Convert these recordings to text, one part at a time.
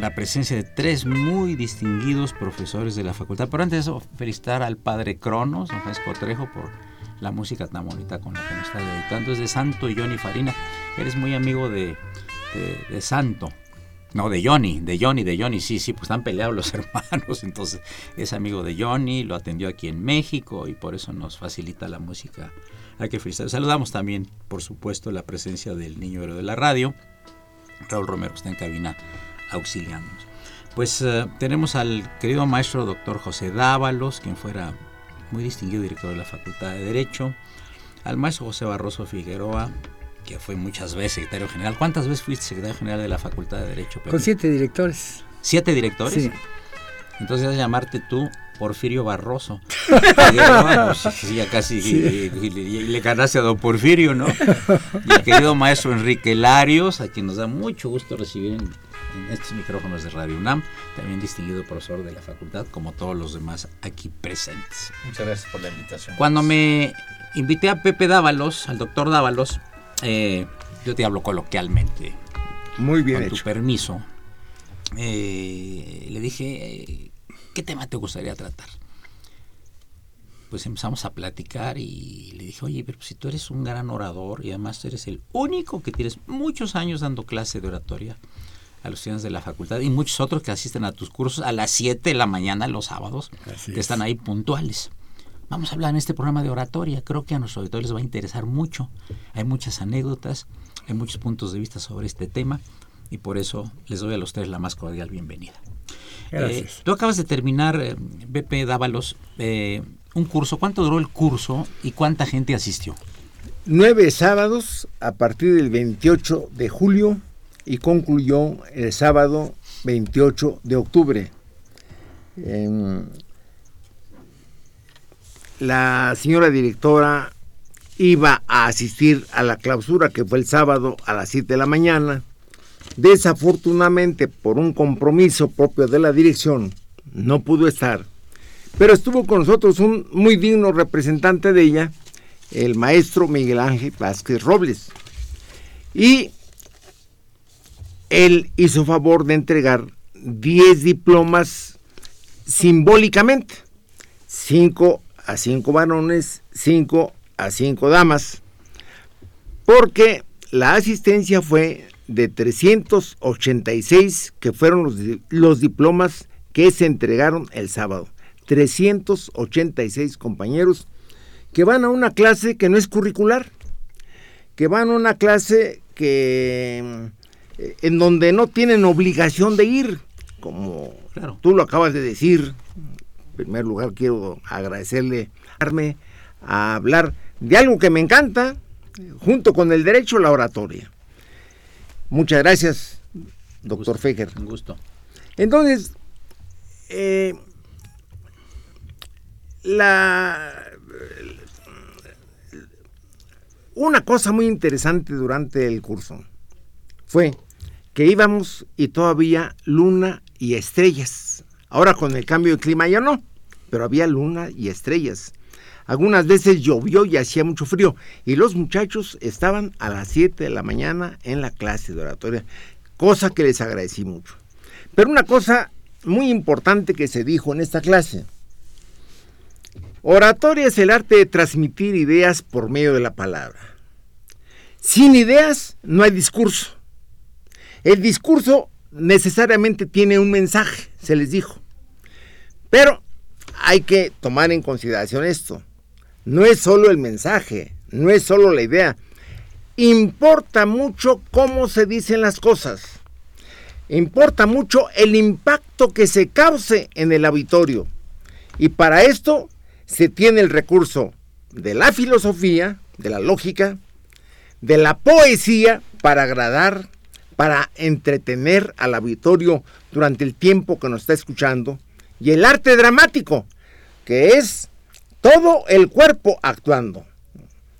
La presencia de tres muy distinguidos profesores de la facultad. Pero antes de eso, felicitar al padre Cronos, don Francisco Trejo, por la música tan bonita con la que nos está dedicando. Es de Santo Johnny Farina. Eres muy amigo de, Santo. No, de Johnny, de Johnny, de Johnny, sí, sí, pues están peleados los hermanos, entonces es amigo de Johnny, lo atendió aquí en México y por eso nos facilita la música. Hay que felicitar. Saludamos también, por supuesto, la presencia del niño de la radio. Raúl Romero está en cabina auxiliándonos. Pues eh, tenemos al querido maestro doctor José Dávalos, quien fuera muy distinguido director de la Facultad de Derecho, al maestro José Barroso Figueroa, que fue muchas veces secretario general. ¿Cuántas veces fuiste secretario general de la Facultad de Derecho? Con siete directores. ¿Siete directores? Sí. Entonces llamarte tú Porfirio Barroso. Pues, ya casi le ganaste a don Porfirio, ¿no? Y el querido maestro Enrique Larios, a quien nos da mucho gusto recibir en en estos micrófonos de Radio UNAM, también distinguido profesor de la facultad, como todos los demás aquí presentes. Muchas gracias por la invitación. Cuando me invité a Pepe Dávalos, al doctor Dávalos, eh, yo te hablo coloquialmente. Muy bien. Con tu permiso. Eh, le dije, ¿qué tema te gustaría tratar? Pues empezamos a platicar y le dije, oye, pero si tú eres un gran orador y además eres el único que tienes muchos años dando clase de oratoria, a los estudiantes de la facultad y muchos otros que asisten a tus cursos a las 7 de la mañana los sábados, que están ahí puntuales. Vamos a hablar en este programa de oratoria, creo que a nuestros auditores les va a interesar mucho. Hay muchas anécdotas, hay muchos puntos de vista sobre este tema y por eso les doy a los tres la más cordial bienvenida. Gracias. Eh, tú acabas de terminar, eh, BP Dávalos, eh, un curso. ¿Cuánto duró el curso y cuánta gente asistió? Nueve sábados a partir del 28 de julio y concluyó el sábado 28 de octubre. la señora directora iba a asistir a la clausura que fue el sábado a las 7 de la mañana. Desafortunadamente, por un compromiso propio de la dirección, no pudo estar. Pero estuvo con nosotros un muy digno representante de ella, el maestro Miguel Ángel Vázquez Robles. Y él hizo favor de entregar 10 diplomas simbólicamente, 5 a 5 varones, 5 a 5 damas, porque la asistencia fue de 386 que fueron los, los diplomas que se entregaron el sábado. 386 compañeros que van a una clase que no es curricular, que van a una clase que eh, en donde no tienen obligación de ir, como tú lo acabas de decir. En primer lugar, quiero agradecerle a hablar de algo que me encanta, junto con el derecho a la oratoria. Muchas gracias, doctor Feger. Un gusto. Entonces, eh, la, una cosa muy interesante durante el curso fue que íbamos y todavía luna y estrellas. Ahora con el cambio de clima ya no, pero había luna y estrellas. Algunas veces llovió y hacía mucho frío y los muchachos estaban a las 7 de la mañana en la clase de oratoria, cosa que les agradecí mucho. Pero una cosa muy importante que se dijo en esta clase, Oratoria es el arte de transmitir ideas por medio de la palabra. Sin ideas no hay discurso. El discurso necesariamente tiene un mensaje, se les dijo. Pero hay que tomar en consideración esto. No es solo el mensaje, no es solo la idea. Importa mucho cómo se dicen las cosas. Importa mucho el impacto que se cause en el auditorio. Y para esto se tiene el recurso de la filosofía, de la lógica, de la poesía para agradar, para entretener al auditorio durante el tiempo que nos está escuchando, y el arte dramático, que es todo el cuerpo actuando.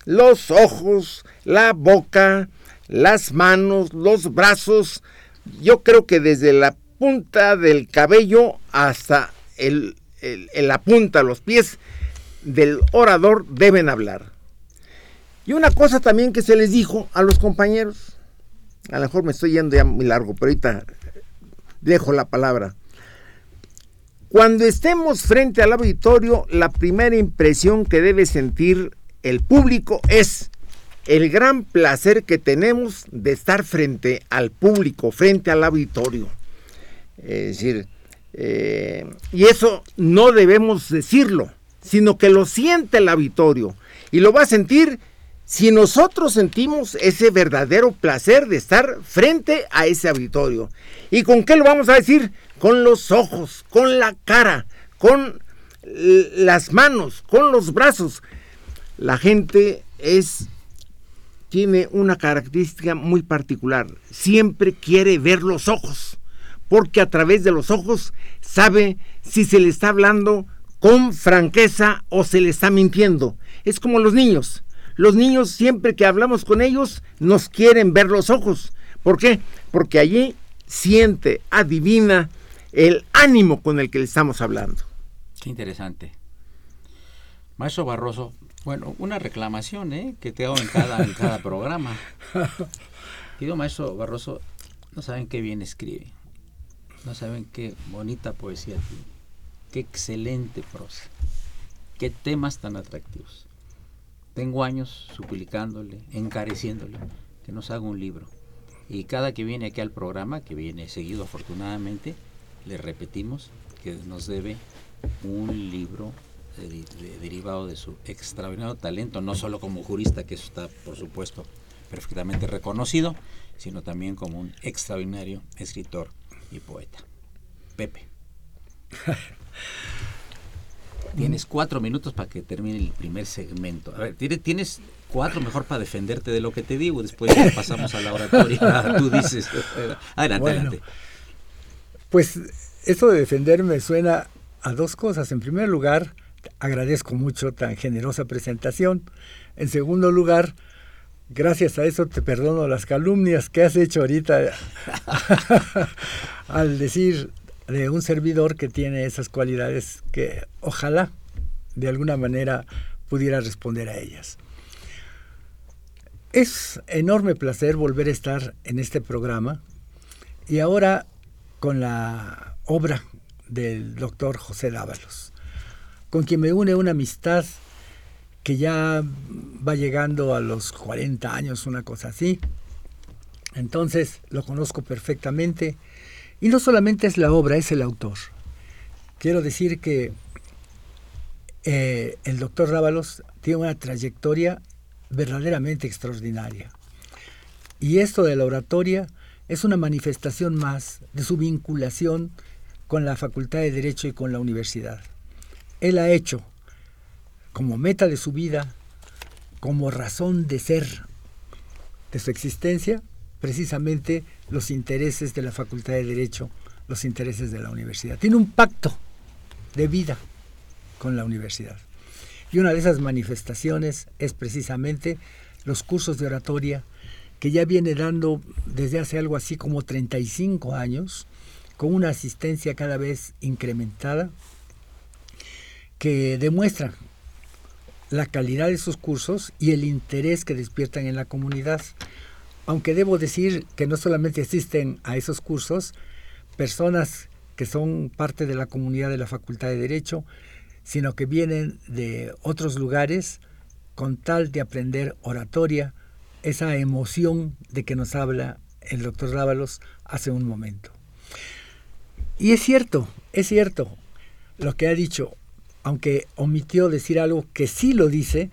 Los ojos, la boca, las manos, los brazos, yo creo que desde la punta del cabello hasta el, la punta, los pies del orador deben hablar. Y una cosa también que se les dijo a los compañeros, a lo mejor me estoy yendo ya muy largo, pero ahorita dejo la palabra. Cuando estemos frente al auditorio, la primera impresión que debe sentir el público es el gran placer que tenemos de estar frente al público, frente al auditorio. Es decir, eh, y eso no debemos decirlo, sino que lo siente el auditorio y lo va a sentir si nosotros sentimos ese verdadero placer de estar frente a ese auditorio. ¿Y con qué lo vamos a decir? Con los ojos, con la cara, con las manos, con los brazos. La gente es tiene una característica muy particular. Siempre quiere ver los ojos, porque a través de los ojos sabe si se le está hablando con franqueza o se le está mintiendo. Es como los niños. Los niños siempre que hablamos con ellos nos quieren ver los ojos. ¿Por qué? Porque allí siente, adivina el ánimo con el que le estamos hablando. Qué interesante. Maestro Barroso, bueno, una reclamación ¿eh? que te hago en cada, en cada programa. Querido maestro Barroso, no saben qué bien escribe, no saben qué bonita poesía tiene, qué excelente prosa, qué temas tan atractivos. Tengo años suplicándole, encareciéndole que nos haga un libro. Y cada que viene aquí al programa, que viene seguido afortunadamente, le repetimos que nos debe un libro derivado de su extraordinario talento, no solo como jurista, que eso está por supuesto perfectamente reconocido, sino también como un extraordinario escritor y poeta. Pepe. Tienes cuatro minutos para que termine el primer segmento. A ver, tienes cuatro mejor para defenderte de lo que te digo. Después ya pasamos a la oratoria. Tú dices. Adelante, adelante. Pues eso de defenderme suena a dos cosas. En primer lugar, agradezco mucho tan generosa presentación. En segundo lugar, gracias a eso te perdono las calumnias que has hecho ahorita al decir de un servidor que tiene esas cualidades que ojalá de alguna manera pudiera responder a ellas. Es enorme placer volver a estar en este programa y ahora con la obra del doctor José Dávalos, con quien me une una amistad que ya va llegando a los 40 años, una cosa así. Entonces lo conozco perfectamente y no solamente es la obra, es el autor. Quiero decir que eh, el doctor Rábalos tiene una trayectoria verdaderamente extraordinaria. Y esto de la oratoria es una manifestación más de su vinculación con la Facultad de Derecho y con la universidad. Él ha hecho como meta de su vida, como razón de ser de su existencia, precisamente los intereses de la Facultad de Derecho, los intereses de la universidad. Tiene un pacto de vida con la universidad. Y una de esas manifestaciones es precisamente los cursos de oratoria que ya viene dando desde hace algo así como 35 años, con una asistencia cada vez incrementada, que demuestra la calidad de esos cursos y el interés que despiertan en la comunidad aunque debo decir que no solamente asisten a esos cursos personas que son parte de la comunidad de la Facultad de Derecho, sino que vienen de otros lugares con tal de aprender oratoria, esa emoción de que nos habla el doctor Rábalos hace un momento. Y es cierto, es cierto lo que ha dicho, aunque omitió decir algo que sí lo dice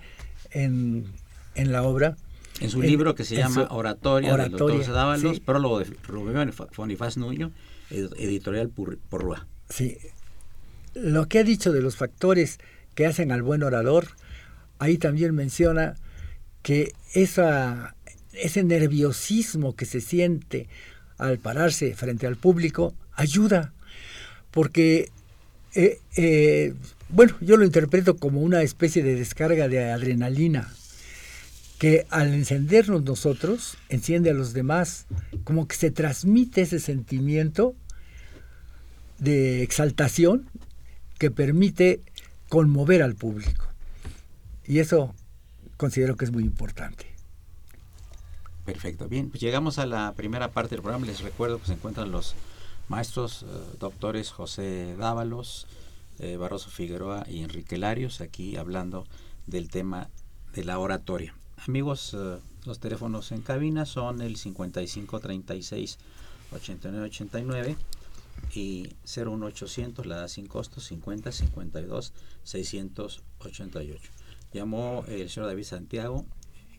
en, en la obra. En su libro que se llama Oratoria, Oratoria del doctor Dávalos, prólogo de Rubén Bonifaz Nuño, editorial Porrúa. Sí. Lo que ha dicho de los factores que hacen al buen orador, ahí también menciona que esa, ese nerviosismo que se siente al pararse frente al público ayuda, porque, eh, eh, bueno, yo lo interpreto como una especie de descarga de adrenalina, que al encendernos nosotros, enciende a los demás, como que se transmite ese sentimiento de exaltación que permite conmover al público. Y eso considero que es muy importante. Perfecto, bien, pues llegamos a la primera parte del programa. Les recuerdo que se encuentran los maestros eh, doctores José Dávalos, eh, Barroso Figueroa y Enrique Larios aquí hablando del tema de la oratoria. Amigos, eh, los teléfonos en cabina son el 5536 8989 y 01800, la da sin costo, 50 52 688. Llamó el señor David Santiago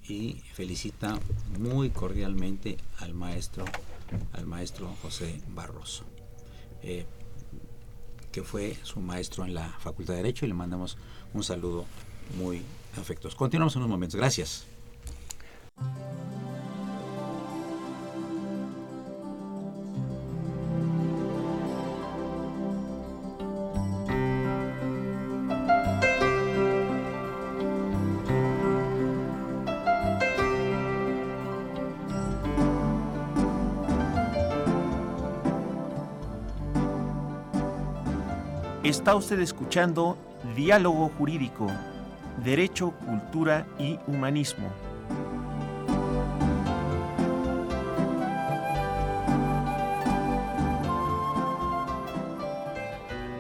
y felicita muy cordialmente al maestro, al maestro José Barroso, eh, que fue su maestro en la Facultad de Derecho y le mandamos un saludo muy afectuoso. Continuamos en unos momentos. Gracias. Está usted escuchando Diálogo Jurídico, Derecho, Cultura y Humanismo.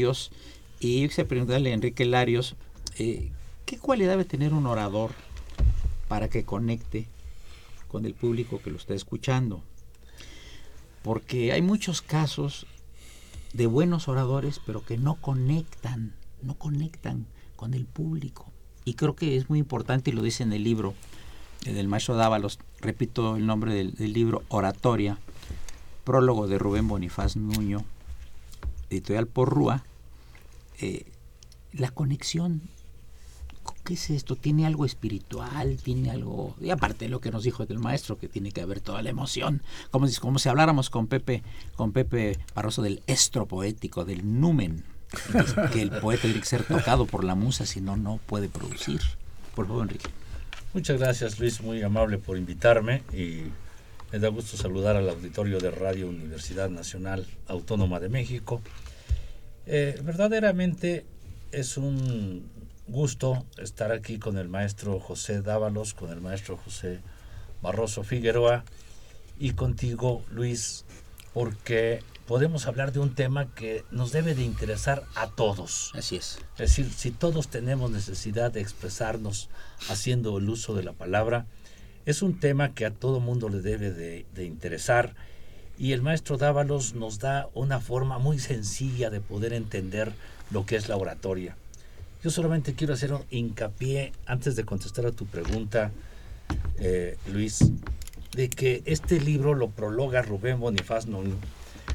Larios y quise preguntarle a Enrique Larios, eh, ¿qué cualidad debe tener un orador para que conecte con el público que lo está escuchando? Porque hay muchos casos de buenos oradores, pero que no conectan, no conectan con el público. Y creo que es muy importante, y lo dice en el libro del maestro Dávalos, repito el nombre del, del libro, Oratoria, prólogo de Rubén Bonifaz Nuño, editorial Porrúa, eh, la conexión, ¿qué es esto? ¿Tiene algo espiritual? ¿Tiene algo...? Y aparte lo que nos dijo el maestro, que tiene que haber toda la emoción, como, como si habláramos con Pepe, con Pepe Barroso del estro poético, del numen, que el poeta tiene que ser tocado por la musa, si no, no puede producir. Por favor, Enrique. Muchas gracias, Luis, muy amable por invitarme y me da gusto saludar al auditorio de Radio Universidad Nacional Autónoma de México eh, verdaderamente es un gusto estar aquí con el maestro José Dávalos, con el maestro José Barroso Figueroa y contigo, Luis, porque podemos hablar de un tema que nos debe de interesar a todos. Así es. Es decir, si todos tenemos necesidad de expresarnos haciendo el uso de la palabra, es un tema que a todo mundo le debe de, de interesar y el maestro Dávalos nos da una forma muy sencilla de poder entender lo que es la oratoria. Yo solamente quiero hacer un hincapié, antes de contestar a tu pregunta, eh, Luis, de que este libro lo prologa Rubén Bonifaz Nuño,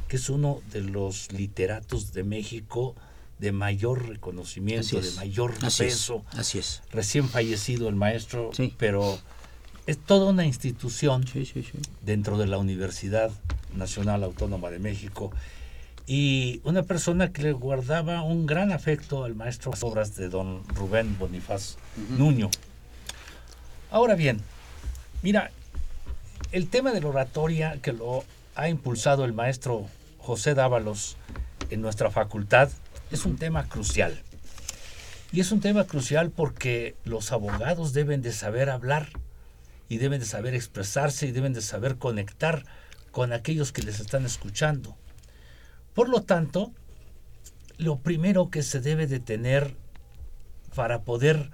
que es uno de los literatos de México de mayor reconocimiento, de mayor así peso. Es, así es. Recién fallecido el maestro, sí. pero es toda una institución sí, sí, dentro de la Universidad Nacional Autónoma de México y una persona que le guardaba un gran afecto al maestro obras de don Rubén Bonifaz uh -huh. Nuño. Ahora bien, mira, el tema de la oratoria que lo ha impulsado el maestro José Dávalos en nuestra facultad es un tema crucial. Y es un tema crucial porque los abogados deben de saber hablar y deben de saber expresarse y deben de saber conectar con aquellos que les están escuchando. Por lo tanto, lo primero que se debe de tener para poder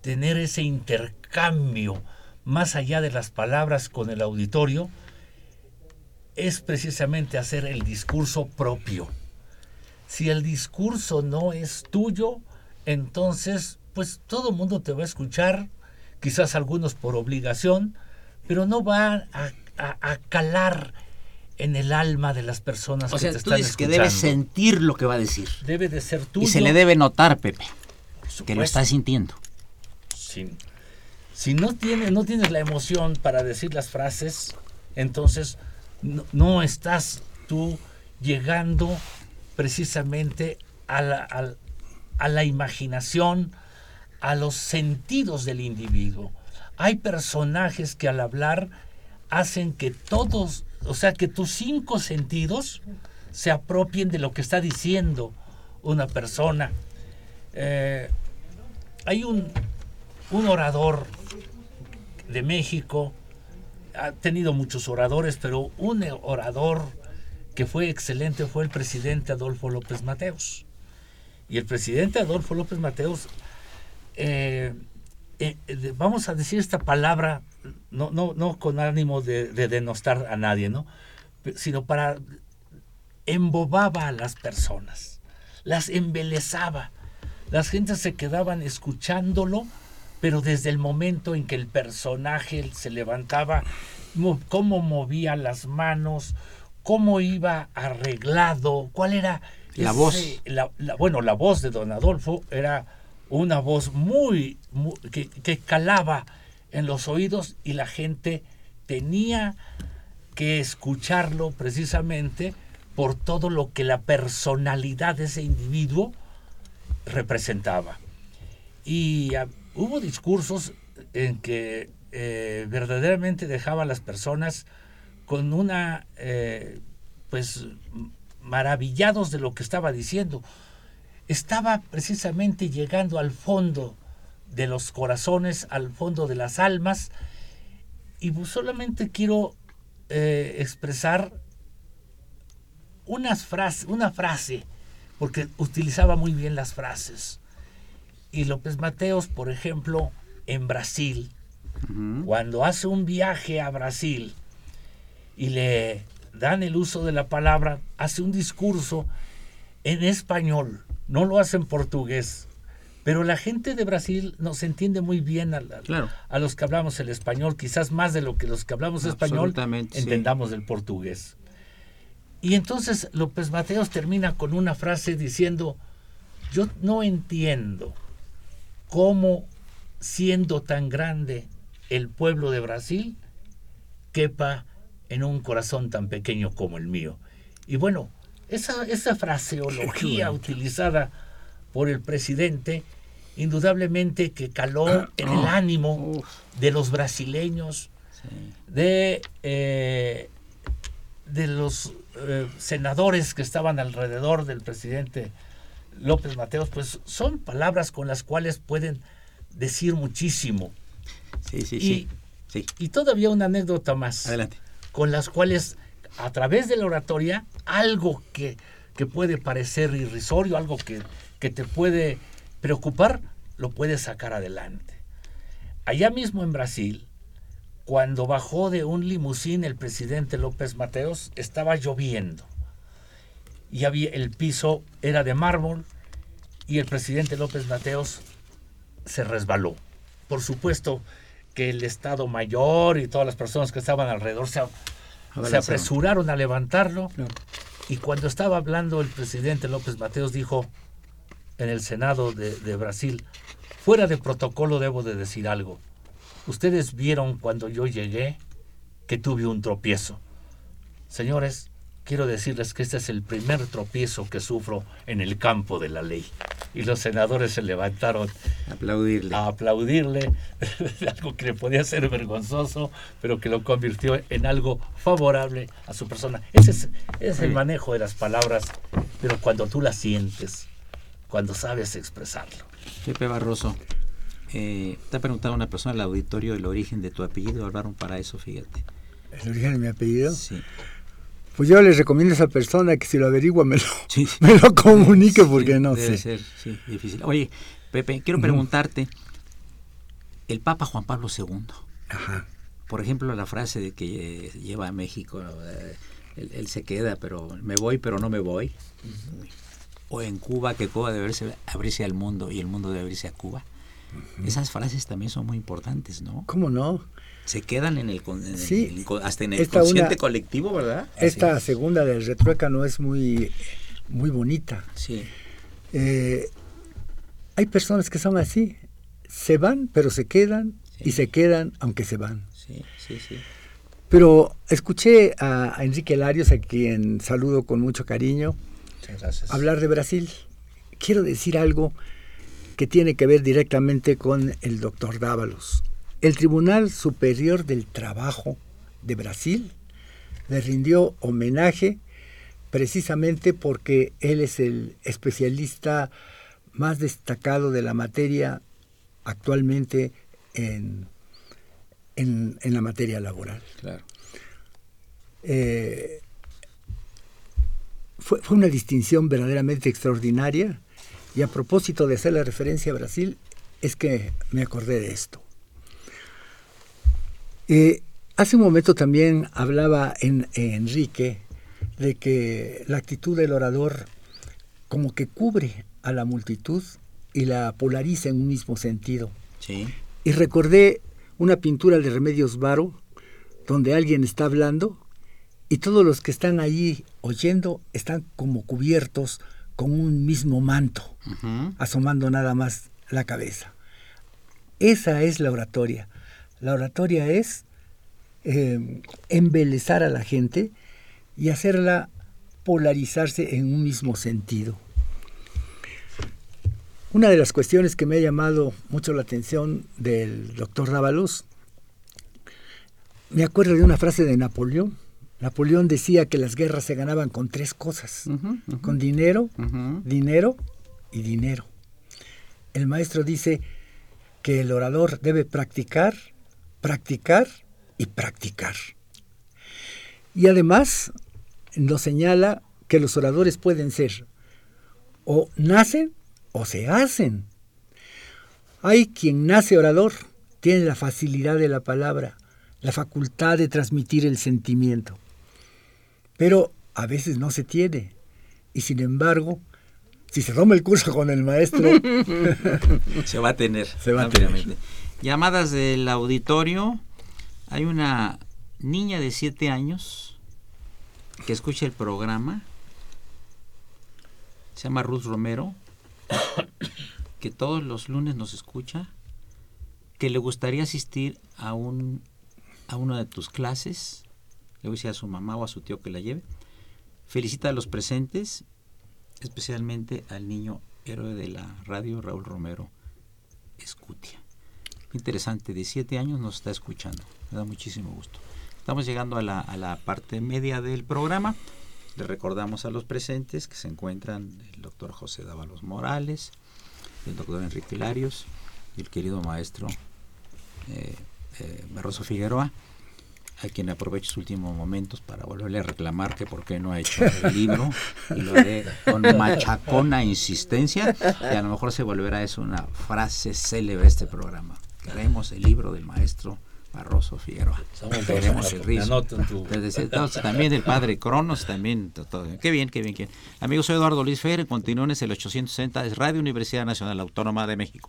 tener ese intercambio más allá de las palabras con el auditorio es precisamente hacer el discurso propio. Si el discurso no es tuyo, entonces pues todo el mundo te va a escuchar, quizás algunos por obligación, pero no va a, a, a calar en el alma de las personas o que sea, te tú están dices escuchando. que debe sentir lo que va a decir. Debe de ser tuyo. Y se le debe notar, Pepe, que lo está sintiendo. Si, si no, tienes, no tienes la emoción para decir las frases, entonces no, no estás tú llegando precisamente a la, a- a la imaginación, a los sentidos del individuo. Hay personajes que al hablar hacen que todos, o sea, que tus cinco sentidos se apropien de lo que está diciendo una persona. Eh, hay un, un orador de México, ha tenido muchos oradores, pero un orador que fue excelente fue el presidente Adolfo López Mateos. Y el presidente Adolfo López Mateos, eh, eh, vamos a decir esta palabra, no, no, no con ánimo de, de denostar a nadie, ¿no? Sino para embobaba a las personas, las embelezaba. Las gentes se quedaban escuchándolo, pero desde el momento en que el personaje se levantaba, mo- cómo movía las manos, cómo iba arreglado, cuál era La ese- voz. la- la- bueno, la voz de don Adolfo era una voz muy, mu- que, que calaba en los oídos y la gente tenía que escucharlo precisamente por todo lo que la personalidad de ese individuo representaba. Y ah, hubo discursos en que eh, verdaderamente dejaba a las personas con una, eh, pues, maravillados de lo que estaba diciendo. Estaba precisamente llegando al fondo de los corazones, al fondo de las almas, y pues solamente quiero eh, expresar unas frases, una frase, porque utilizaba muy bien las frases. Y López Mateos, por ejemplo, en Brasil, cuando hace un viaje a Brasil y le dan el uso de la palabra, hace un discurso en español, no lo hace en portugués. Pero la gente de Brasil nos entiende muy bien a, la- Claro. a los que hablamos el español, quizás más de lo que los que hablamos español sí. entendamos del portugués. Y entonces López Mateos termina con una frase diciendo, yo no entiendo cómo siendo tan grande el pueblo de Brasil quepa en un corazón tan pequeño como el mío. Y bueno, esa, esa fraseología utilizada por el presidente, indudablemente que caló en el ánimo de los brasileños, de, eh, de los eh, senadores que estaban alrededor del presidente López Mateos, pues son palabras con las cuales pueden decir muchísimo. Sí, sí, Y- sí. Sí, Y todavía una anécdota más, adelante. con las cuales a través de la oratoria algo que, que puede parecer irrisorio, algo que, que te puede preocupar, lo puedes sacar adelante. Allá mismo en Brasil, cuando bajó de un limusín el presidente López Mateos, estaba lloviendo. Y había, el piso era de mármol y el presidente López Mateos se resbaló. Por supuesto que el Estado Mayor y todas las personas que estaban alrededor se, se apresuraron a levantarlo. Y cuando estaba hablando el presidente López Mateos dijo en el Senado de, de Brasil, fuera de protocolo debo de decir algo. Ustedes vieron cuando yo llegué que tuve un tropiezo. Señores, quiero decirles que este es el primer tropiezo que sufro en el campo de la ley. Y los senadores se levantaron aplaudirle. a aplaudirle, algo que le podía ser vergonzoso, pero que lo convirtió en algo favorable a su persona. Ese es, es el manejo de las palabras, pero cuando tú las sientes, cuando sabes expresarlo. Pepe Barroso, eh, te ha preguntado una persona al auditorio el origen de tu apellido, hablaron para eso, fíjate. ¿El origen de mi apellido? Sí. Pues yo les recomiendo a esa persona que si lo averigua me lo, sí. me lo comunique porque sí, no debe sé. Ser, sí, difícil. Oye, Pepe, quiero preguntarte, el Papa Juan Pablo II, Ajá. por ejemplo, la frase de que eh, lleva a México, eh, él, él, se queda, pero me voy, pero no me voy. Uh -huh. O en Cuba, que Cuba debe abrirse, al mundo y el mundo debe abrirse a Cuba. Uh -huh. Esas frases también son muy importantes, ¿no? ¿Cómo no? Se quedan en el, en sí, el hasta en el consciente una, colectivo, ¿verdad? Esta Así. segunda del retrueca no es muy, muy bonita. Sí. Eh, hay personas que son así, se van, pero se quedan, sí. y se quedan aunque se van. Sí, sí, sí. Pero escuché a, a Enrique Larios, a quien saludo con mucho cariño, Gracias. hablar de Brasil. Quiero decir algo que tiene que ver directamente con el doctor Dávalos. El Tribunal Superior del Trabajo de Brasil le rindió homenaje precisamente porque él es el especialista más destacado de la materia actualmente en, en, en la materia laboral. Claro. Eh, fue, fue, una distinción verdaderamente extraordinaria y a propósito de hacer la referencia a Brasil es que me acordé de esto. Eh, hace un momento también hablaba en, en Enrique de que la actitud del orador como que cubre a la multitud y la polariza en un mismo sentido. Sí. Y recordé una pintura de Remedios Varo donde alguien está hablando y todos los que están allí oyendo están como cubiertos con un mismo manto, uh -huh. asomando nada más la cabeza. Esa es la oratoria. La oratoria es eh, embelezar a la gente y hacerla polarizarse en un mismo sentido. Una de las cuestiones que me ha llamado mucho la atención del doctor Rábalos, me acuerdo de una frase de Napoleón. Napoleón decía que las guerras se ganaban con tres cosas, uh -huh, uh -huh. con dinero, uh -huh. dinero y dinero. El maestro dice que el orador debe practicar, practicar y practicar. Y además nos señala que los oradores pueden ser o nacen o se hacen. Hay quien nace orador, tiene la facilidad de la palabra, la facultad de transmitir el sentimiento, pero a veces no se tiene. Y sin embargo, si se toma el curso con el maestro, se va a tener. Se va a tener. Llamadas del auditorio. Hay una niña de siete años que escucha el programa. Se llama Ruth Romero, que todos los lunes nos escucha, que le gustaría asistir a un a una de tus clases, le voy a decir a su mamá o a su tío que la lleve. Felicita a los presentes, especialmente al niño héroe de la radio, Raúl Romero Escutia. Interesante, de siete años nos está escuchando, me da muchísimo gusto. Estamos llegando a la, a la parte media del programa. Le recordamos a los presentes que se encuentran el doctor José Dávalos Morales, el doctor Enrique Hilarios y el querido maestro eh, eh, Barroso Figueroa. Hay quien aproveche sus últimos momentos para volverle a reclamar que por qué no ha hecho el libro y lo haré con machacona insistencia y a lo mejor se volverá eso una frase célebre de este programa. Queremos el libro del maestro Barroso Figueroa. Queremos el ritmo. también del padre Cronos, también. Todo, Qué bien, qué bien, qué bien. Amigos, soy Eduardo Luis Fer, continúen es el 860 es Radio Universidad Nacional Autónoma de México.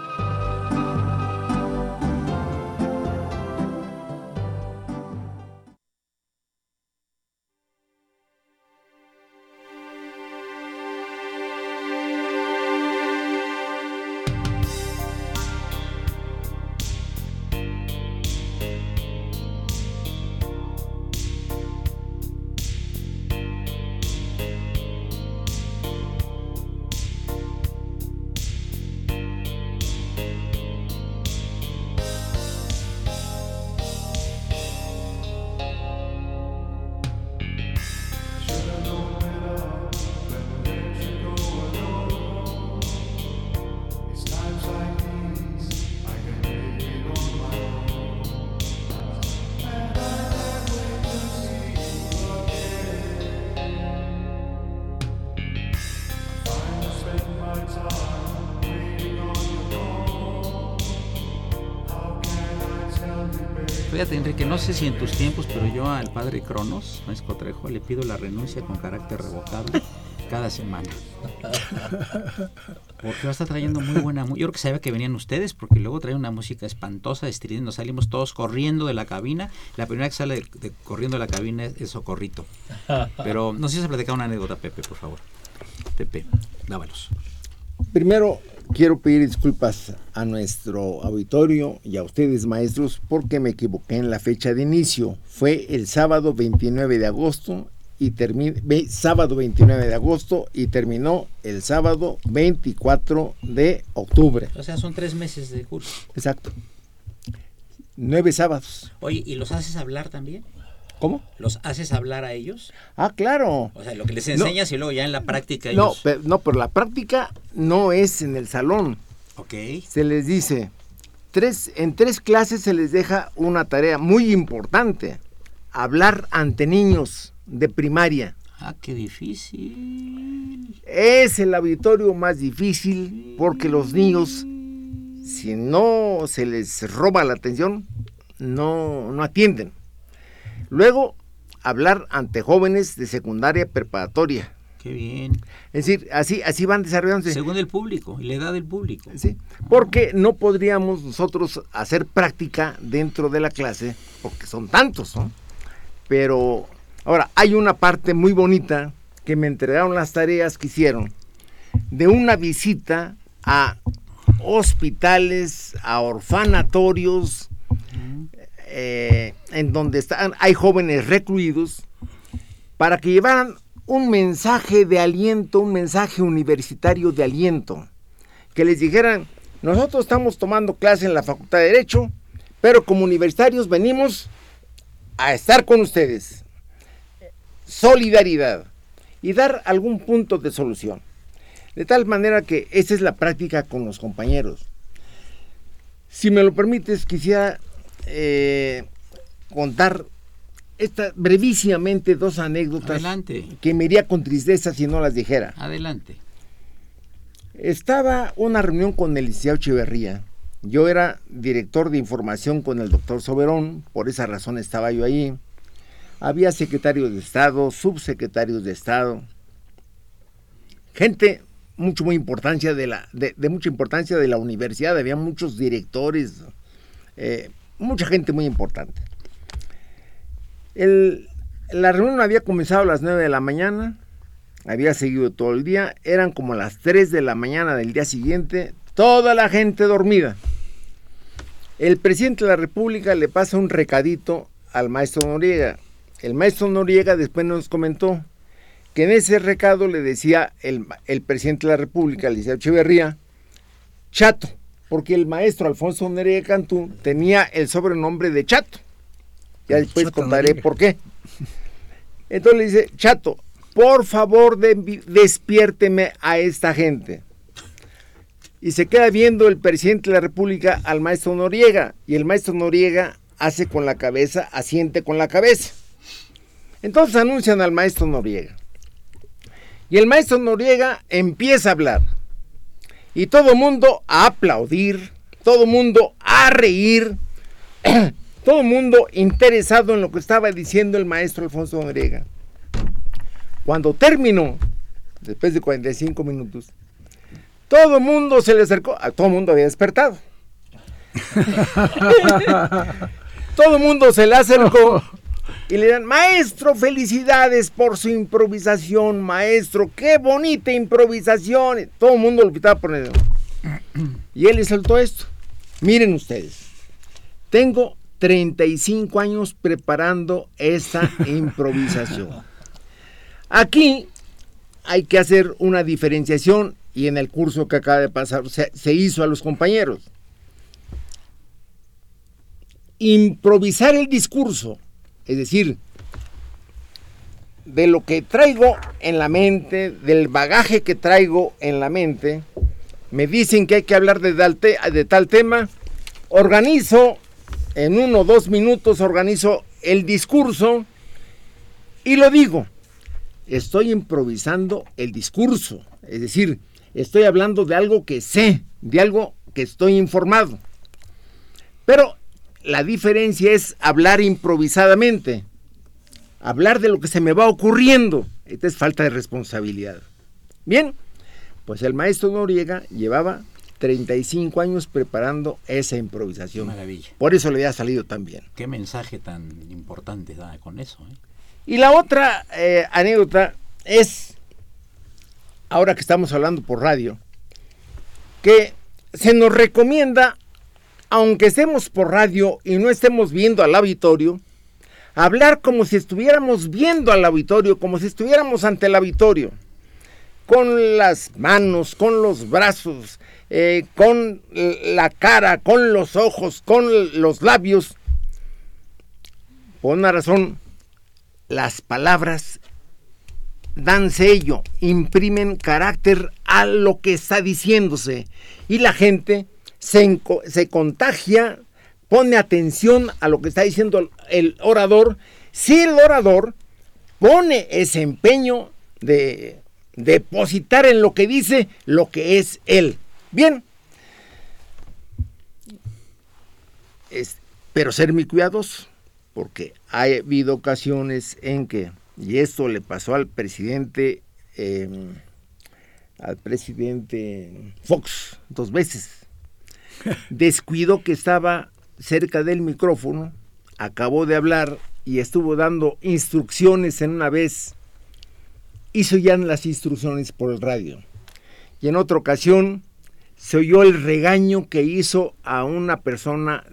Enrique, no sé si en tus tiempos, pero yo al padre Cronos, Maestro Trejo, le pido la renuncia con carácter revocable cada semana. Porque va a estar trayendo muy buena Yo creo que sabía que venían ustedes, porque luego trae una música espantosa, estridente. Nos salimos todos corriendo de la cabina. La primera que sale corriendo de la cabina es, Socorrito. Pero no sé si se platicar una anécdota, Pepe, por favor. Pepe, dávalos. Primero, quiero pedir disculpas a nuestro auditorio y a ustedes maestros porque me equivoqué en la fecha de inicio. Fue el sábado 29 de agosto y terminó sábado 29 de agosto y terminó el sábado 24 de octubre. O sea, son tres meses de curso. Exacto. Nueve sábados. Oye, ¿y los haces hablar también? ¿Cómo? ¿Los haces hablar a ellos? Ah, claro. O sea, lo que les enseñas y luego ya en la práctica ellos... No, pero, no, pero la práctica no es en el salón. Ok. Se les dice, tres, en tres clases se les deja una tarea muy importante, hablar ante niños de primaria. Ah, qué difícil. Es el auditorio más difícil porque los niños, si no se les roba la atención, no, no atienden. Luego, hablar ante jóvenes de secundaria preparatoria. Qué bien. Es decir, así, así van desarrollándose. Según el público y la edad del público. Sí, porque no podríamos nosotros hacer práctica dentro de la clase, porque son tantos, ¿no? Pero, ahora, hay una parte muy bonita que me entregaron las tareas que hicieron de una visita a hospitales, a orfanatorios, eh, en donde están, hay jóvenes recluidos, para que llevaran un mensaje de aliento, un mensaje universitario de aliento, que les dijeran, nosotros estamos tomando clase en la Facultad de Derecho, pero como universitarios venimos a estar con ustedes. Solidaridad y dar algún punto de solución. De tal manera que esa es la práctica con los compañeros. Si me lo permites, quisiera eh, contar esta, brevísimamente dos anécdotas que me iría con tristeza si no las dijera. Adelante. Estaba una reunión con el licenciado Echeverría. Yo era director de información con el doctor Soberón, por esa razón estaba yo ahí. Había secretarios de Estado, subsecretarios de Estado, gente mucho muy importancia de la de, mucha importancia de la universidad, había muchos directores, eh, mucha gente muy importante. la reunión había comenzado a las 9 de la mañana, había seguido todo el día, eran como las 3 de la mañana del día siguiente, toda la gente dormida. El presidente de la República le pasa un recadito al maestro Noriega. El maestro Noriega después nos comentó que en ese recado le decía el, presidente de la República, Liceo Echeverría, Chato, porque el maestro Alfonso Noriega Cantú tenía el sobrenombre de Chato. Ya después Chato contaré Noriega. por qué. Entonces le dice, Chato, por favor de- despiérteme a esta gente. Y se queda viendo el presidente de la República al maestro Noriega. Y el maestro Noriega hace con la cabeza, asiente con la cabeza. Entonces anuncian al maestro Noriega. Y el maestro Noriega empieza a hablar. Y todo mundo a aplaudir, todo mundo a reír, todo mundo interesado en lo que estaba diciendo el maestro Alfonso Noriega. Cuando terminó, después de 45 minutos, todo el mundo se le acercó, a todo el mundo había despertado. todo el mundo se le acercó y le dan, maestro, felicidades por su improvisación, maestro, qué bonita improvisación. Todo el mundo lo quitaba por el... Y él le soltó esto. Miren ustedes, tengo 35 años preparando esta improvisación. Aquí hay que hacer una diferenciación y en el curso que acaba de pasar se, se hizo a los compañeros. Improvisar el discurso, es decir, de lo que traigo en la mente, del bagaje que traigo en la mente, me dicen que hay que hablar de tal, tema, organizo, en uno o dos minutos organizo el discurso y lo digo. Estoy improvisando el discurso, es decir, estoy hablando de algo que sé, de algo que estoy informado. Pero la diferencia es hablar improvisadamente, hablar de lo que se me va ocurriendo. Esta es falta de responsabilidad. Bien, pues el maestro Noriega llevaba 35 años preparando esa improvisación. Maravilla. Por eso le había salido tan bien. Qué mensaje tan importante da con eso. ¿eh? Y la otra eh, anécdota es, ahora que estamos hablando por radio, que se nos recomienda, aunque estemos por radio y no estemos viendo al auditorio, hablar como si estuviéramos viendo al auditorio, como si estuviéramos ante el auditorio, con las manos, con los brazos, eh, con la cara, con los ojos, con los labios. Por una razón, las palabras dan sello, imprimen carácter a lo que está diciéndose y la gente se, contagia, pone atención a lo que está diciendo el, orador, si el orador pone ese empeño de depositar en lo que dice lo que es él. Bien, Es- pero ser muy cuidadoso, porque ha habido ocasiones en que, y esto le pasó al presidente, eh, al presidente Fox dos veces, descuidó que estaba cerca del micrófono, acabó de hablar y estuvo dando instrucciones en una vez, hizo ya las instrucciones por el radio. Y en otra ocasión se oyó el regaño que hizo a una persona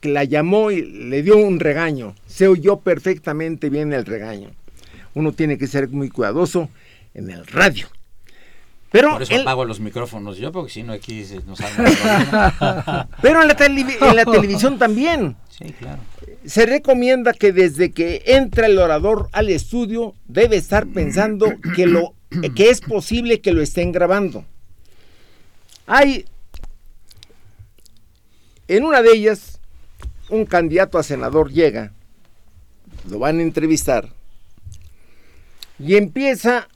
que la llamó y le dio un regaño. Se oyó perfectamente bien el regaño. Uno tiene que ser muy cuidadoso en el radio. Pero, Por eso apago los micrófonos yo, porque si no aquí se nos arma pero en, la en la televisión también. Sí, claro. Se recomienda que desde que entra el orador al estudio debe estar pensando que, lo, que es posible que lo estén grabando. Hay, en una de ellas, un candidato a senador llega, lo van a entrevistar y empieza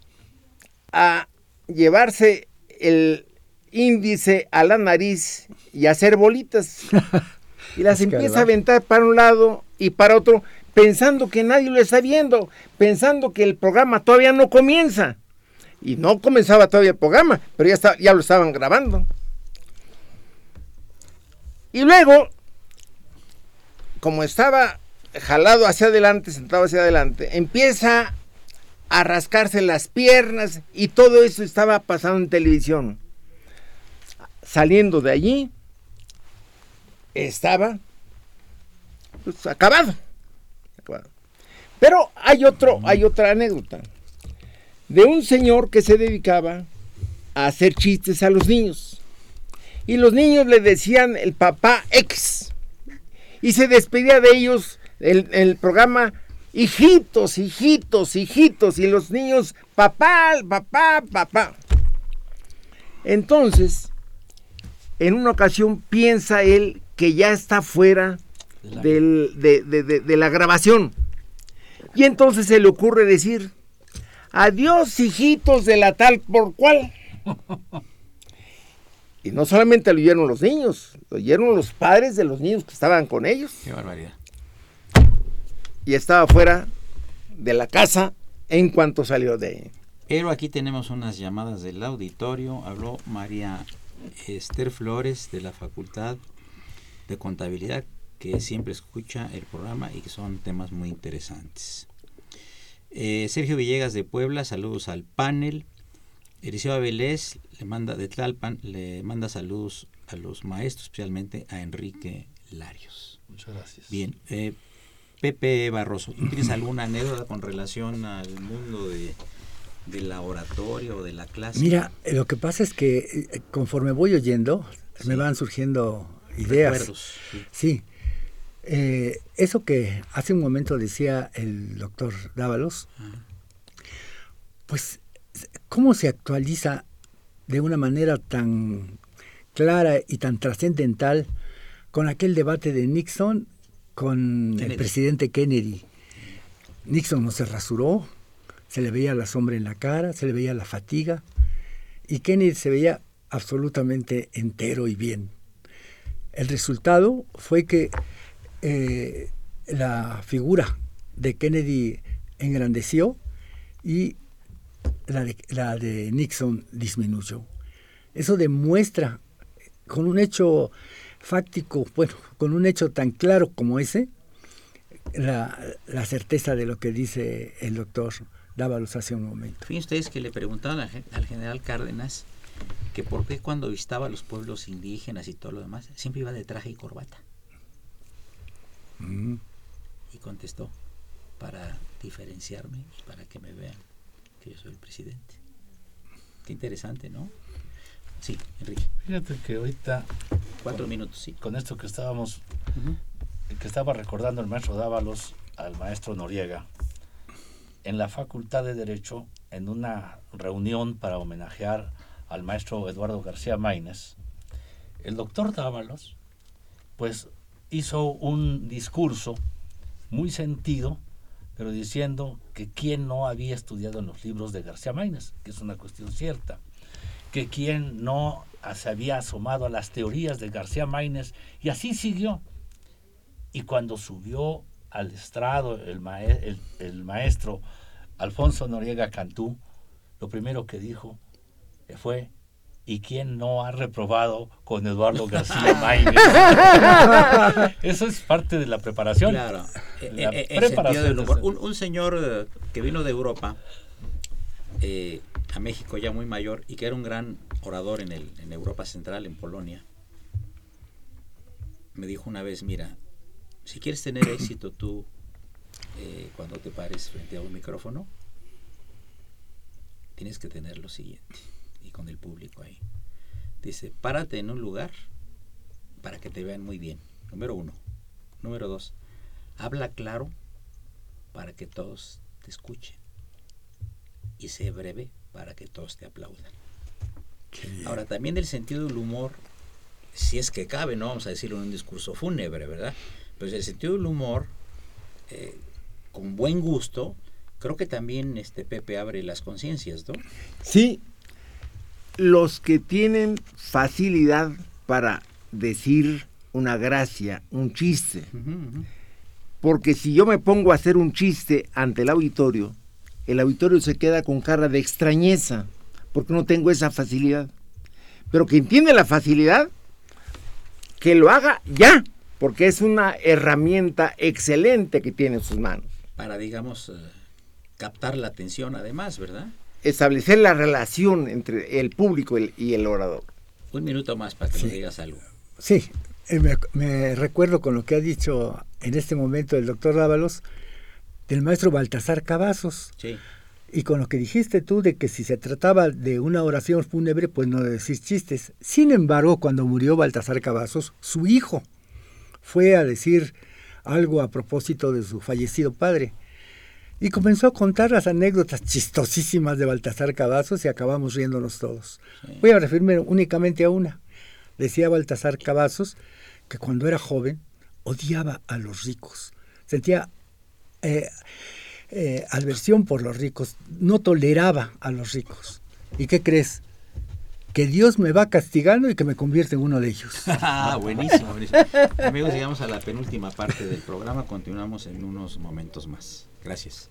a llevarse el índice a la nariz y hacer bolitas. Y las Es empieza a aventar para un lado y para otro, pensando que nadie lo está viendo, pensando que el programa todavía no comienza. Y no comenzaba todavía el programa, pero ya, está- ya lo estaban grabando. Y luego, como estaba jalado hacia adelante, sentado hacia adelante, empieza a rascarse las piernas y todo eso estaba pasando en televisión. Saliendo de allí, estaba pues, acabado. acabado. Pero hay otro, hay otra anécdota de un señor que se dedicaba a hacer chistes a los niños. Y los niños le decían el papá X. Y se despedía de ellos el, el programa hijitos, hijitos, hijitos. Y los niños, papá, papá, papá. Entonces, en una ocasión piensa él que ya está fuera del- de, de- de- de la grabación. Y entonces se le ocurre decir, adiós hijitos de la tal por cual. Y no solamente lo oyeron los niños, lo oyeron los padres de los niños que estaban con ellos. Qué barbaridad. Y estaba fuera de la casa en cuanto salió de ahí. Pero aquí tenemos unas llamadas del auditorio. Habló María Esther Flores de la Facultad de Contabilidad, que siempre escucha el programa y que son temas muy interesantes. Eh, Sergio Villegas de Puebla, saludos al panel. Eliseo Avilés le manda de Tlalpan, le manda saludos a los maestros, especialmente a Enrique Larios. Muchas gracias. Bien, eh, Pepe Barroso, ¿tú ¿tienes alguna anécdota con relación al mundo de, de la oratoria o de la clase? Mira, lo que pasa es que eh, conforme voy oyendo, me van surgiendo ideas. Recuerdos, sí. Sí. Eh, eso que hace un momento decía el doctor Dávalos, Ajá. pues, ¿cómo se actualiza de una manera tan clara y tan trascendental con aquel debate de Nixon con Kennedy. el presidente Kennedy? Nixon no se rasuró, se le veía la sombra en la cara, se le veía la fatiga, y Kennedy se veía absolutamente entero y bien. El resultado fue que eh, la figura de Kennedy engrandeció y la de, la de Nixon disminuyó. Eso demuestra con un hecho fáctico, bueno, con un hecho tan claro como ese, la, la certeza de lo que dice el doctor Dávalos hace un momento. Fíjense ustedes que le preguntaban al, gen- al general Cárdenas que por qué cuando visitaba a los pueblos indígenas y todo lo demás, siempre iba de traje y corbata. Mm. Y contestó, para diferenciarme y para que me vean que yo soy el presidente. Qué interesante, ¿no? Sí, Enrique, Fíjate que ahorita, cuatro Con- minutos, sí. con esto que estábamos, que estaba recordando el maestro Dávalos al maestro Noriega, en la Facultad de Derecho, en una reunión para homenajear al maestro Eduardo García Maínez, el doctor Dávalos, pues hizo un discurso muy sentido, pero diciendo que quien no había estudiado en los libros de García Maínez, que es una cuestión cierta, que quien no se había asomado a las teorías de García Maínez, y así siguió. Y cuando subió al estrado el, mae- el- el maestro Alfonso Noriega Cantú, lo primero que dijo fue, ¿y quién no ha reprobado con Eduardo García Maínez? Eso es parte de la preparación. Claro, La eh, el preparación sentido del humor. Un, un señor eh, que vino de Europa eh, a México ya muy mayor y que era un gran orador en, el, en Europa Central, en Polonia, me dijo una vez, mira, si quieres tener éxito tú eh, cuando te pares frente a un micrófono, tienes que tener lo siguiente, y con el público ahí. Dice, párate en un lugar para que te vean muy bien, número uno. Número dos, habla claro para que todos te escuchen. Y sé breve para que todos te aplaudan. Ahora, también el sentido del humor, si es que cabe, no vamos a decirlo en un discurso fúnebre, ¿verdad? Pues el sentido del humor, eh, con buen gusto, creo que también este Pepe abre las conciencias, ¿no? Sí, los que tienen facilidad para decir una gracia, un chiste, porque si yo me pongo a hacer un chiste ante el auditorio, el auditorio se queda con cara de extrañeza, porque no tengo esa facilidad. Pero quien tiene la facilidad, que lo haga ya, porque es una herramienta excelente que tiene en sus manos. Para, digamos, eh, captar la atención además, ¿verdad? Establecer la relación entre el público y el- y el orador. Un minuto más para que Sí. nos digas algo. Sí, eh, me, recuerdo con lo que ha dicho en este momento el doctor Dávalos del maestro Baltasar Cavazos. Sí. Y con lo que dijiste tú de que si se trataba de una oración fúnebre, pues no decir chistes. Sin embargo, cuando murió Baltasar Cavazos, su hijo fue a decir algo a propósito de su fallecido padre. Y comenzó a contar las anécdotas chistosísimas de Baltasar Cavazos y acabamos riéndonos todos. Voy a referirme únicamente a una. Decía Baltasar Cavazos que cuando era joven odiaba a los ricos. Sentía eh, eh, adversión por los ricos, no toleraba a los ricos. ¿Y qué crees? Que Dios me va castigando y que me convierte en uno de ellos. ah, buenísimo, buenísimo. Amigos, llegamos a la penúltima parte del programa. Continuamos en unos momentos más. Gracias.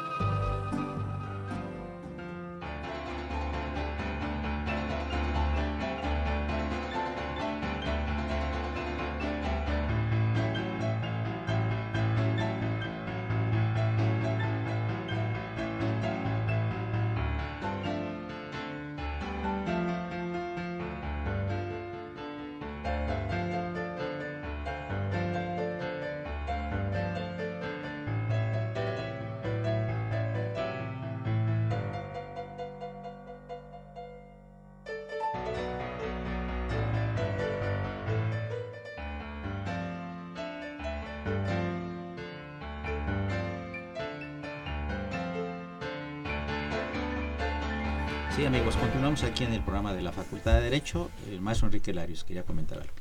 De la Facultad de Derecho. El maestro Enrique Larios quería comentar algo.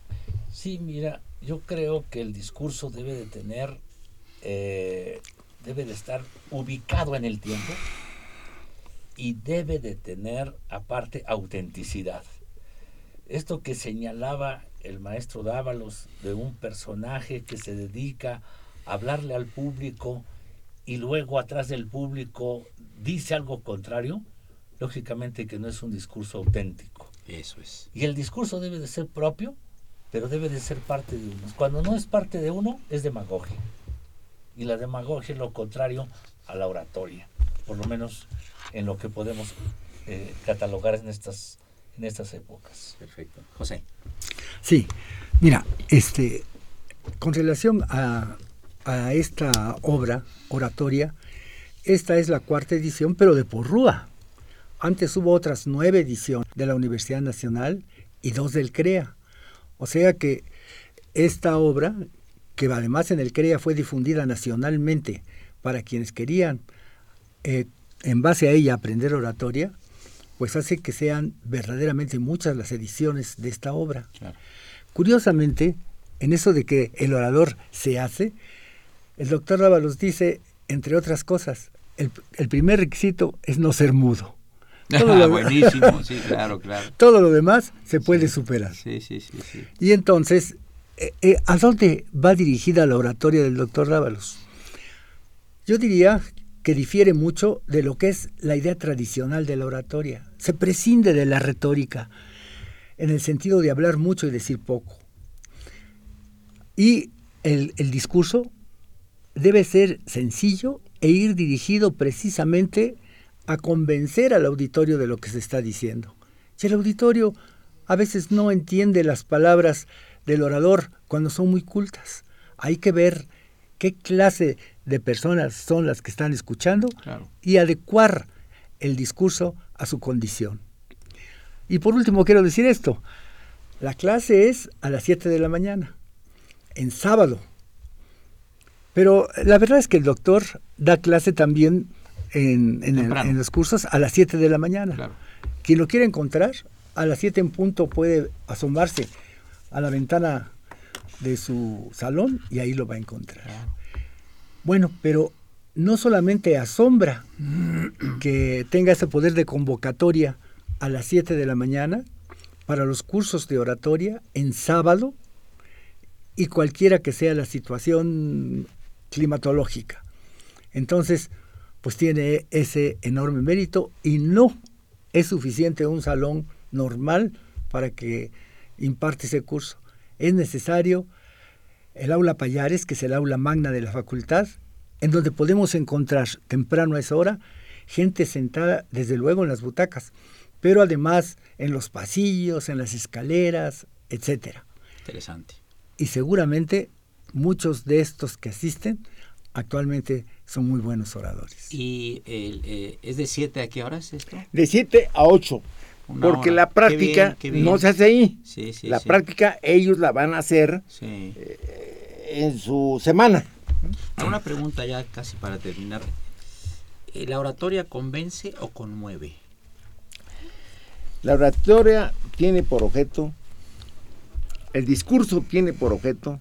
Sí, mira, yo creo que el discurso debe de tener, eh, debe de estar ubicado en el tiempo y debe de tener aparte autenticidad. Esto que señalaba el maestro Dávalos de un personaje que se dedica a hablarle al público y luego atrás del público dice algo contrario, lógicamente que no es un discurso auténtico. Eso es. Y el discurso debe de ser propio, pero debe de ser parte de uno. Cuando no es parte de uno, es demagogia. Y la demagogia es lo contrario a la oratoria, por lo menos en lo que podemos eh, catalogar en estas, en estas épocas. Perfecto. José. Sí, mira, este, con relación a, a esta obra oratoria, esta es la cuarta edición, pero de Porrúa. Antes hubo otras nueve ediciones de la Universidad Nacional y dos del CREA. O sea que esta obra, que además en el CREA fue difundida nacionalmente para quienes querían eh, en base a ella aprender oratoria, pues hace que sean verdaderamente muchas las ediciones de esta obra. Curiosamente, en eso de que el orador se hace, el doctor Rábalos dice, entre otras cosas, el, el primer requisito es no ser mudo. Todo lo, Buenísimo, sí, claro, claro. Todo lo demás se puede superar. Sí, sí, sí, sí. Y entonces, eh, eh, ¿a dónde va dirigida la oratoria del doctor Rábalos? Yo diría que difiere mucho de lo que es la idea tradicional de la oratoria. Se prescinde de la retórica, en el sentido de hablar mucho y decir poco. Y el, el discurso debe ser sencillo e ir dirigido precisamente a convencer al auditorio de lo que se está diciendo. Y el auditorio a veces no entiende las palabras del orador cuando son muy cultas. Hay que ver qué clase de personas son las que están escuchando Claro. y adecuar el discurso a su condición. Y por último quiero decir esto, la clase es a las 7 de la mañana, en sábado. Pero la verdad es que el doctor da clase también en, en el- Temprano. en los cursos a las 7 de la mañana. Claro. Quien lo quiera encontrar, a las 7 en punto puede asomarse a la ventana de su salón y ahí lo va a encontrar. Bueno, pero no solamente asombra que tenga ese poder de convocatoria a las 7 de la mañana para los cursos de oratoria en sábado y cualquiera que sea la situación climatológica. Entonces, pues tiene ese enorme mérito y no es suficiente un salón normal para que imparte ese curso. Es necesario el aula Payares, que es el aula magna de la facultad, en donde podemos encontrar temprano a esa hora gente sentada, desde luego, en las butacas, pero además en los pasillos, en las escaleras, etcétera. Interesante. Y seguramente muchos de estos que asisten actualmente son muy buenos oradores. ¿Y el, eh, es de 7 a qué horas esto? De 7 a 8. Una Porque hora. la Qué práctica bien, qué bien. no se hace ahí. Sí, sí, la sí. práctica ellos la van a hacer Sí. en su semana. Una pregunta ya casi para terminar. Eh, ¿La oratoria convence o conmueve? La oratoria tiene por objeto, el discurso tiene por objeto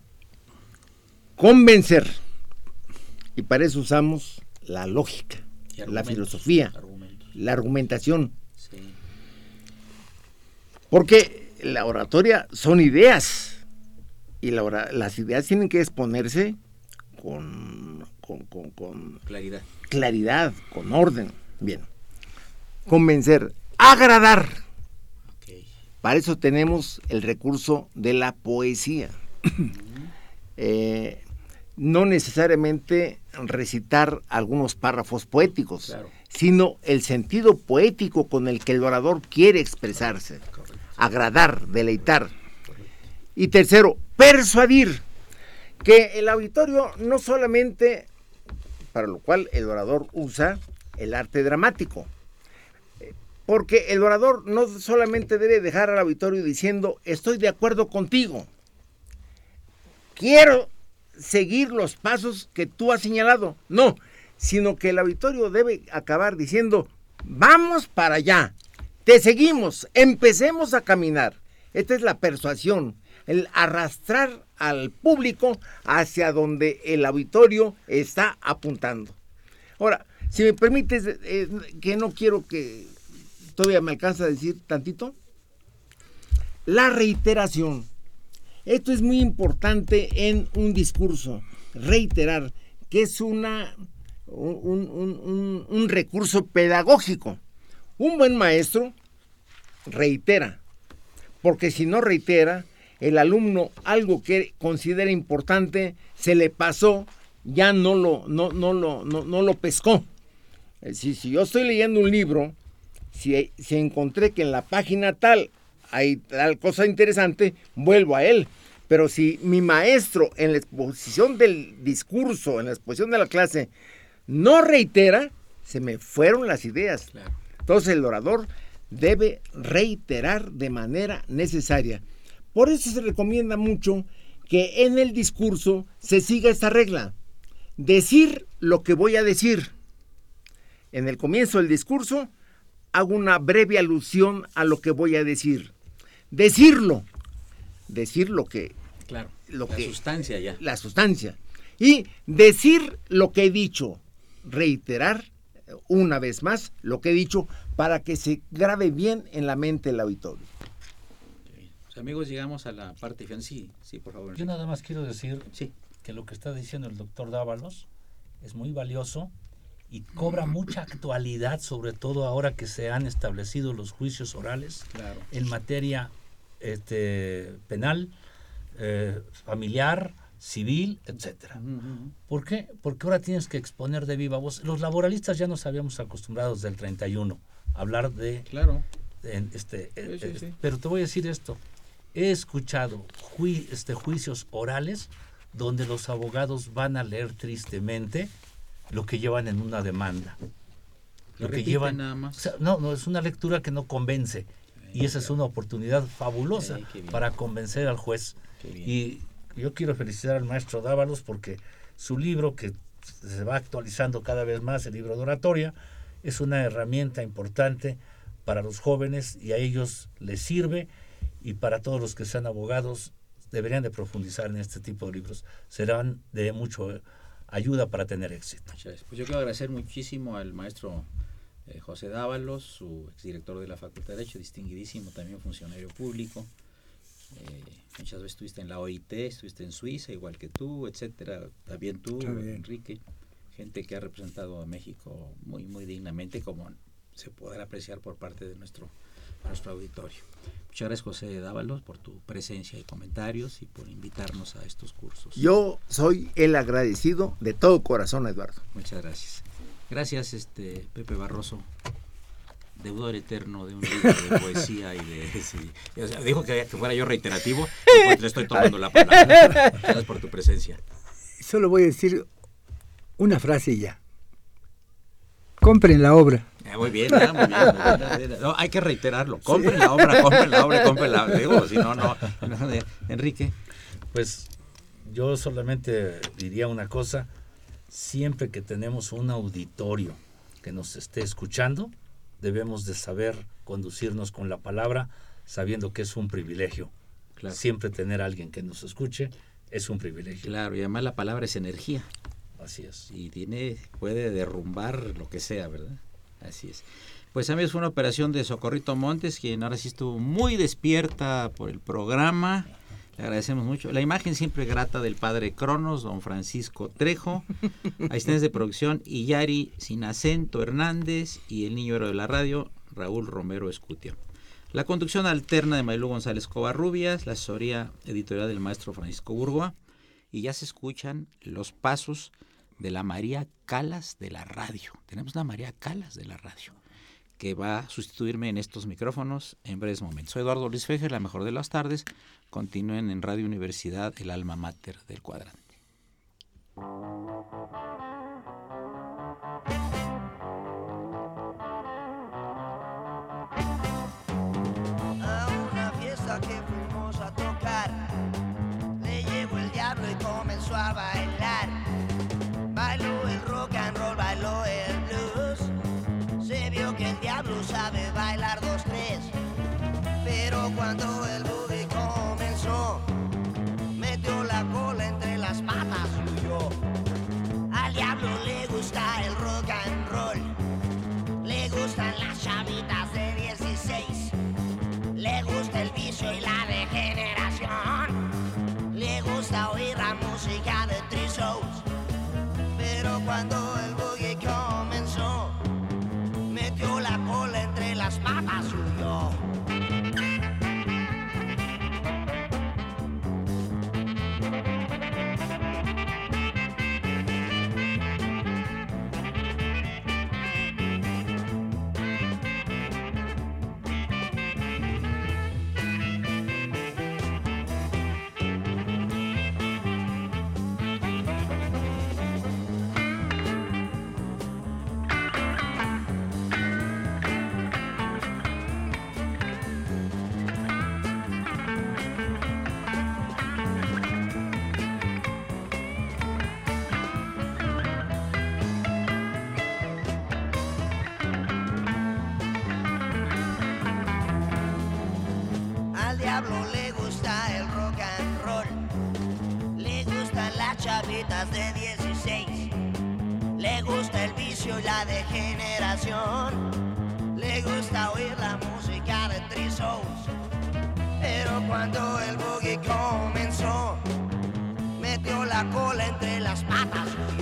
convencer. Y para eso usamos la lógica, la filosofía, argumentos. la argumentación. Sí. Porque la oratoria son ideas. Y la las ideas tienen que exponerse con, con- con- con Claridad. claridad, con orden. Bien. Convencer, agradar. Para eso tenemos el recurso de la poesía. Eh, no necesariamente recitar algunos párrafos poéticos, Claro. sino el sentido poético con el que el orador quiere expresarse, agradar, deleitar. Y tercero, persuadir, que el auditorio no solamente, para lo cual el orador usa el arte dramático, porque el orador no solamente debe dejar al auditorio diciendo, estoy de acuerdo contigo, quiero seguir los pasos que tú has señalado. No, sino que el auditorio debe acabar diciendo, vamos para allá, te seguimos, empecemos a caminar. Esta es la persuasión, el arrastrar al público hacia donde el auditorio está apuntando. Ahora, si me permites, eh, que no quiero que todavía me alcanza a decir tantito, la reiteración. Esto es muy importante en un discurso, reiterar, que es una, un, un- un- recurso pedagógico. Un buen maestro reitera, porque si no reitera, el alumno algo que considera importante se le pasó, ya no lo, no, no lo, no, no lo pescó. Es decir, si yo estoy leyendo un libro, si, si encontré que en la página tal hay tal cosa interesante, vuelvo a él. Pero si mi maestro en la exposición del discurso, en la exposición de la clase, no reitera, se me fueron las ideas. Claro. Entonces el orador debe reiterar de manera necesaria. Por eso se recomienda mucho que en el discurso se siga esta regla. Decir lo que voy a decir. En el comienzo del discurso hago una breve alusión a lo que voy a decir. Decirlo. Decir lo que Claro. Lo la que- sustancia ya. la sustancia. Y decir lo que he dicho, reiterar eh, una vez más lo que he dicho para que se grabe bien en la mente el auditorio. Pues, amigos, llegamos a la parte final. Sí, sí, por favor. Yo nada más quiero decir Sí. que lo que está diciendo el doctor Dávalos es muy valioso y cobra mucha actualidad, sobre todo ahora que se han establecido los juicios orales Claro. en materia este, penal, eh, familiar, civil, etcétera. ¿Por qué? Porque ahora tienes que exponer de viva voz. Los laboralistas ya nos habíamos acostumbrado desde el 31 a hablar de Claro. en este, eh, Sí, sí, eh, sí. pero te voy a decir esto he escuchado este, juicios orales donde los abogados van a leer tristemente lo que llevan en una demanda. Lo, que llevan nada más. no, no es una lectura que no convence y esa es una oportunidad fabulosa para convencer al juez. Y yo quiero felicitar al maestro Dávalos porque su libro que se va actualizando cada vez más, el libro de oratoria, es una herramienta importante para los jóvenes y a ellos les sirve y para todos los que sean abogados deberían de profundizar en este tipo de libros. Serán de mucho ayuda para tener éxito. Pues yo quiero agradecer muchísimo al maestro eh, José Dávalos, su exdirector de la Facultad de Derecho, distinguidísimo también funcionario público. Eh, muchas veces estuviste en la OIT, estuviste en Suiza, igual que tú, etcétera. También tú, Enrique. Gente que ha representado a México muy, muy dignamente, como se podrá apreciar por parte de nuestro, nuestro auditorio. Muchas gracias, José Dávalos, por tu presencia y comentarios y por invitarnos a estos cursos. Yo soy el agradecido de todo corazón, Eduardo. Muchas gracias. Gracias, este Pepe Barroso, deudor eterno de un libro de poesía y de... dijo que, fuera yo reiterativo, pues le estoy tomando la palabra. Gracias por tu presencia. Solo voy a decir una frase ya. Compren la obra. Eh, muy bien, muy bien. No, hay que reiterarlo. Compren la obra, compren la obra, compren la obra. Digo, si no, no. Enrique. Pues yo solamente diría una cosa siempre que tenemos un auditorio que nos esté escuchando, debemos de saber conducirnos con la palabra sabiendo que es un privilegio. Siempre tener a alguien que nos escuche es un privilegio. Claro, y además la palabra es energía. Así es. Y tiene, puede derrumbar lo que sea, ¿verdad? Así es. Pues amigos, fue una operación de Socorrito Montes, quien ahora sí estuvo muy despierta por el programa le agradecemos mucho. La imagen siempre grata del padre Cronos, don Francisco Trejo, asistentes de producción Iyari Sin Acento Hernández y el niño héroe de la radio, Raúl Romero Escutia. La conducción alterna de Maylú González Covarrubias, la asesoría editorial del maestro Francisco Burgoa, y ya se escuchan los pasos de la María Calas de la radio. Tenemos la María Calas de la radio que va a sustituirme en estos micrófonos en breves momentos. Soy Eduardo Luis Fejer, la mejor de las tardes. Continúen en Radio Universidad, el alma mater del cuadrante. Cuando de 16. Le gusta el vicio y la degeneración. Le gusta oír la música de Trisos. Pero cuando el boogie comenzó, metió la cola entre las patas y